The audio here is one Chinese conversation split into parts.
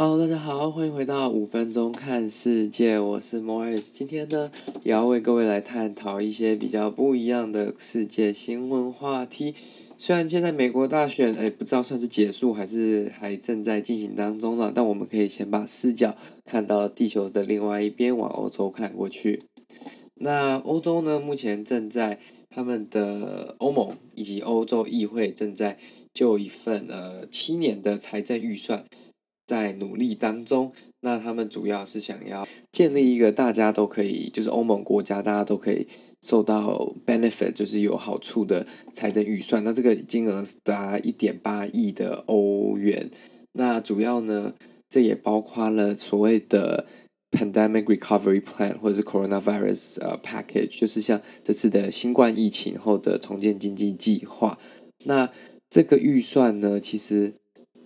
Hello，大家好，欢迎回到五分钟看世界，我是 Morris。今天呢，也要为各位来探讨一些比较不一样的世界新闻话题。虽然现在美国大选，哎，不知道算是结束还是还正在进行当中了，但我们可以先把视角看到地球的另外一边，往欧洲看过去。那欧洲呢，目前正在他们的欧盟以及欧洲议会正在就一份呃七年的财政预算。在努力当中，那他们主要是想要建立一个大家都可以，就是欧盟国家大家都可以受到 benefit，就是有好处的财政预算。那这个金额达一点八亿的欧元。那主要呢，这也包括了所谓的 pandemic recovery plan 或者是 coronavirus 呃 package，就是像这次的新冠疫情后的重建经济计划。那这个预算呢，其实。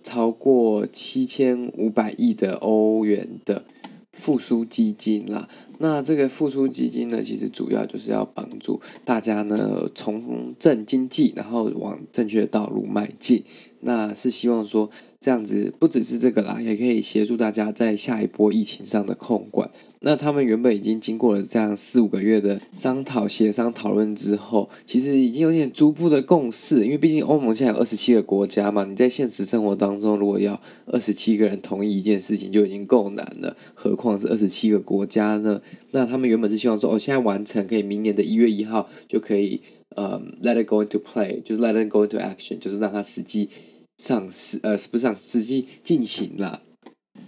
超过七千五百亿的欧元的复苏基金啦，那这个复苏基金呢，其实主要就是要帮助大家呢重振经济，然后往正确的道路迈进。那是希望说这样子不只是这个啦，也可以协助大家在下一波疫情上的控管。那他们原本已经经过了这样四五个月的商讨、协商、讨论之后，其实已经有点逐步的共识。因为毕竟欧盟现在有二十七个国家嘛，你在现实生活当中，如果要二十七个人同意一件事情就已经够难了，何况是二十七个国家呢？那他们原本是希望说，哦，现在完成，可以明年的一月一号就可以，呃，let it go into play，就是 let it go into action，就是让它实际上实，呃，不是上实际进行了。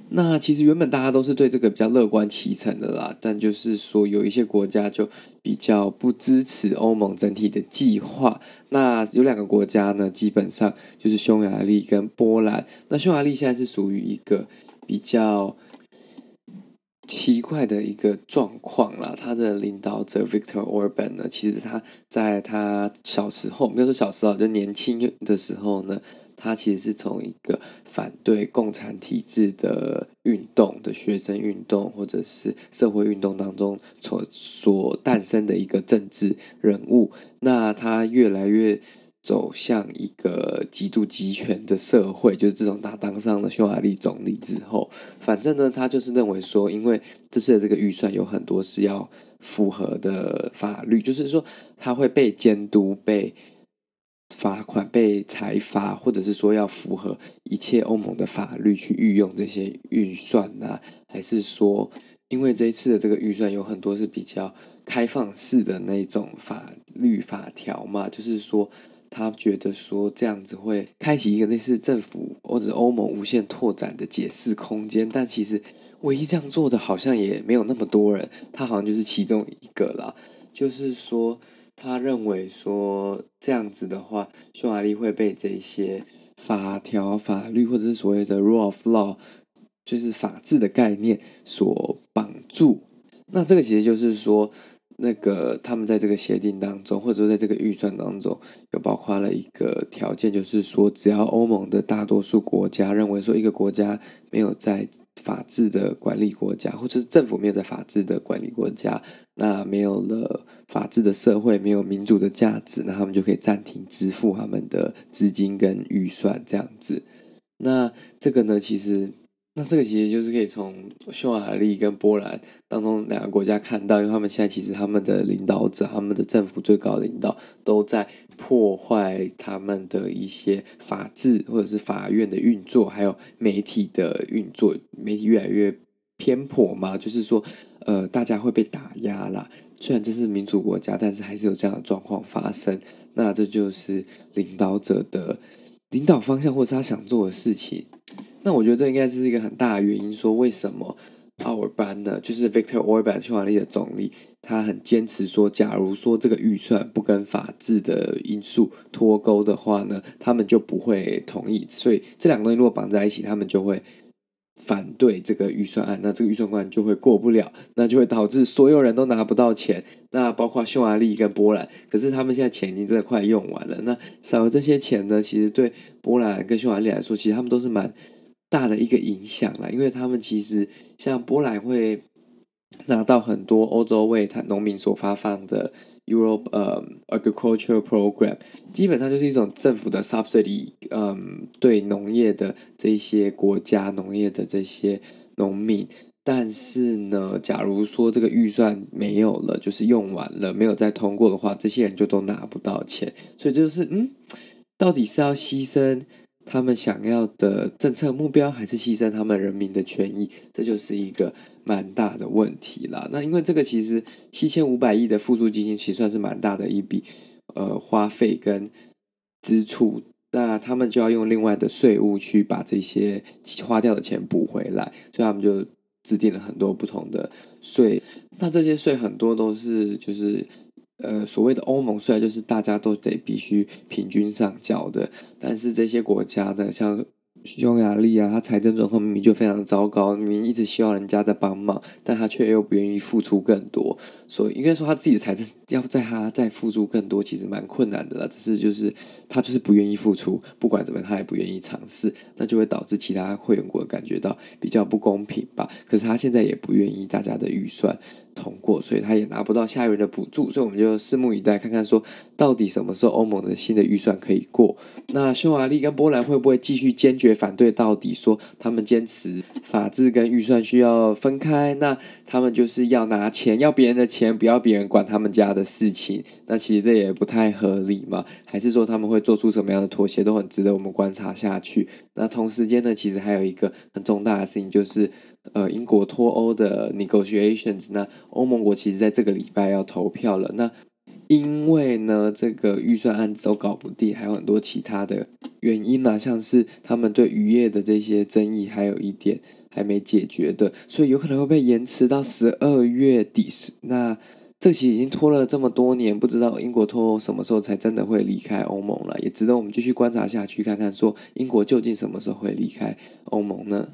那其实原本大家都是对这个比较乐观其成的啦，但就是说有一些国家就比较不支持欧盟整体的计划。那有两个国家呢，基本上就是匈牙利跟波兰。那匈牙利现在是属于一个比较奇怪的一个状况啦。他的领导者 Viktor Orban 呢，其实他在他小时候，不要说小时候，就年轻的时候呢。他其实是从一个反对共产体制的运动的学生运动，或者是社会运动当中所所诞生的一个政治人物。那他越来越走向一个极度集权的社会，就是自从他当上了匈牙利总理之后，反正呢，他就是认为说，因为这次的这个预算有很多是要符合的法律，就是说他会被监督被。罚款被裁罚，或者是说要符合一切欧盟的法律去运用这些预算呢？还是说，因为这一次的这个预算有很多是比较开放式的那种法律法条嘛？就是说，他觉得说这样子会开启一个类似政府或者欧盟无限拓展的解释空间，但其实唯一这样做的好像也没有那么多人，他好像就是其中一个啦，就是说。他认为说这样子的话，匈牙利会被这些法条、法律或者是所谓的 rule of law，就是法治的概念所绑住。那这个其实就是说，那个他们在这个协定当中，或者说在这个预算当中，有包括了一个条件，就是说，只要欧盟的大多数国家认为说一个国家没有在法治的管理国家，或者是政府没有在法治的管理国家，那没有了法治的社会，没有民主的价值，那他们就可以暂停支付他们的资金跟预算这样子。那这个呢，其实。那这个其实就是可以从匈牙利跟波兰当中两个国家看到，因为他们现在其实他们的领导者、他们的政府最高领导都在破坏他们的一些法治或者是法院的运作，还有媒体的运作，媒体越来越偏颇嘛，就是说，呃，大家会被打压啦。虽然这是民主国家，但是还是有这样的状况发生。那这就是领导者的领导方向，或者是他想做的事情。那我觉得这应该是一个很大的原因，说为什么奥尔班呢？就是 Victor Orban 匈牙利的总理，他很坚持说，假如说这个预算不跟法治的因素脱钩的话呢，他们就不会同意。所以这两个东西如果绑在一起，他们就会反对这个预算案，那这个预算案就会过不了，那就会导致所有人都拿不到钱。那包括匈牙利跟波兰，可是他们现在钱已经真的快用完了。那少了这些钱呢，其实对波兰跟匈牙利来说，其实他们都是蛮。大的一个影响啦，因为他们其实像波兰会拿到很多欧洲为他农民所发放的 Europe 呃、um, Agriculture Program，基本上就是一种政府的 subsidy，嗯，对农业的这些国家农业的这些农民。但是呢，假如说这个预算没有了，就是用完了，没有再通过的话，这些人就都拿不到钱。所以就是，嗯，到底是要牺牲他们想要的政策目标，还是牺牲他们人民的权益？这就是一个蛮大的问题啦。那因为这个其实七千五百亿的复苏基金，其实算是蛮大的一笔呃花费跟支出，那他们就要用另外的税务去把这些花掉的钱补回来，所以他们就。制定了很多不同的税，那这些税很多都是就是呃所谓的欧盟税，就是大家都得必须平均上缴的。但是这些国家的像匈牙利啊，他财政状况明明就非常糟糕，明明一直需要人家的帮忙，但他却又不愿意付出更多。所以应该说他自己的财政要在他再付出更多，其实蛮困难的了。只是就是他就是不愿意付出，不管怎么样他也不愿意尝试，那就会导致其他会员国感觉到比较不公平吧。可是他现在也不愿意大家的预算通过，所以他也拿不到下一轮的补助。所以我们就拭目以待，看看说到底什么时候欧盟的新的预算可以过。那匈牙利跟波兰会不会继续坚决反对到底？说他们坚持法治跟预算需要分开，那他们就是要拿钱，要别人的钱。不要别人管他们家的事情，那其实这也不太合理嘛？还是说他们会做出什么样的妥协，都很值得我们观察下去。那同时间呢，其实还有一个很重大的事情，就是呃，英国脱欧的 negotiations。那欧盟国其实在这个礼拜要投票了。那因为呢，这个预算案子都搞不定，还有很多其他的原因呢，像是他们对渔业的这些争议，还有一点。还没解决的，所以有可能会被延迟到十二月底。那这期已经拖了这么多年，不知道英国脱欧什么时候才真的会离开欧盟了，也值得我们继续观察下去，看看说英国究竟什么时候会离开欧盟呢？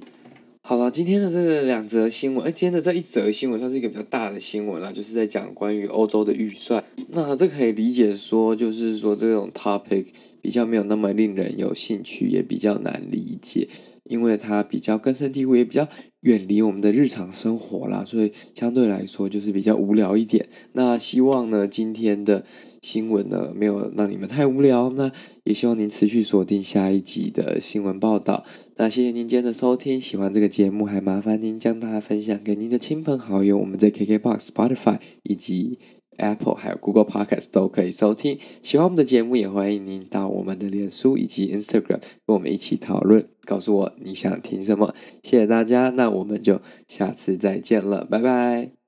好了，今天的这两则新闻，哎，今天的这一则新闻算是一个比较大的新闻啦，就是在讲关于欧洲的预算。那这可以理解说，就是说这种 topic 比较没有那么令人有兴趣，也比较难理解。因为它比较根深蒂固，也比较远离我们的日常生活啦，所以相对来说就是比较无聊一点。那希望呢，今天的新闻呢，没有让你们太无聊。那也希望您持续锁定下一集的新闻报道。那谢谢您今天的收听，喜欢这个节目，还麻烦您将它分享给您的亲朋好友。我们在 KKBOX、Spotify 以及 Apple 还有 Google Podcast 都可以收听。喜欢我们的节目，也欢迎您到我们的脸书以及 Instagram 跟我们一起讨论，告诉我你想听什么。谢谢大家，那我们就下次再见了，拜拜。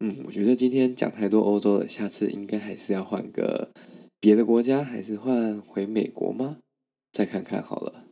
嗯，我觉得今天讲太多欧洲了，下次应该还是要换个别的国家，还是换回美国吗？再看看好了。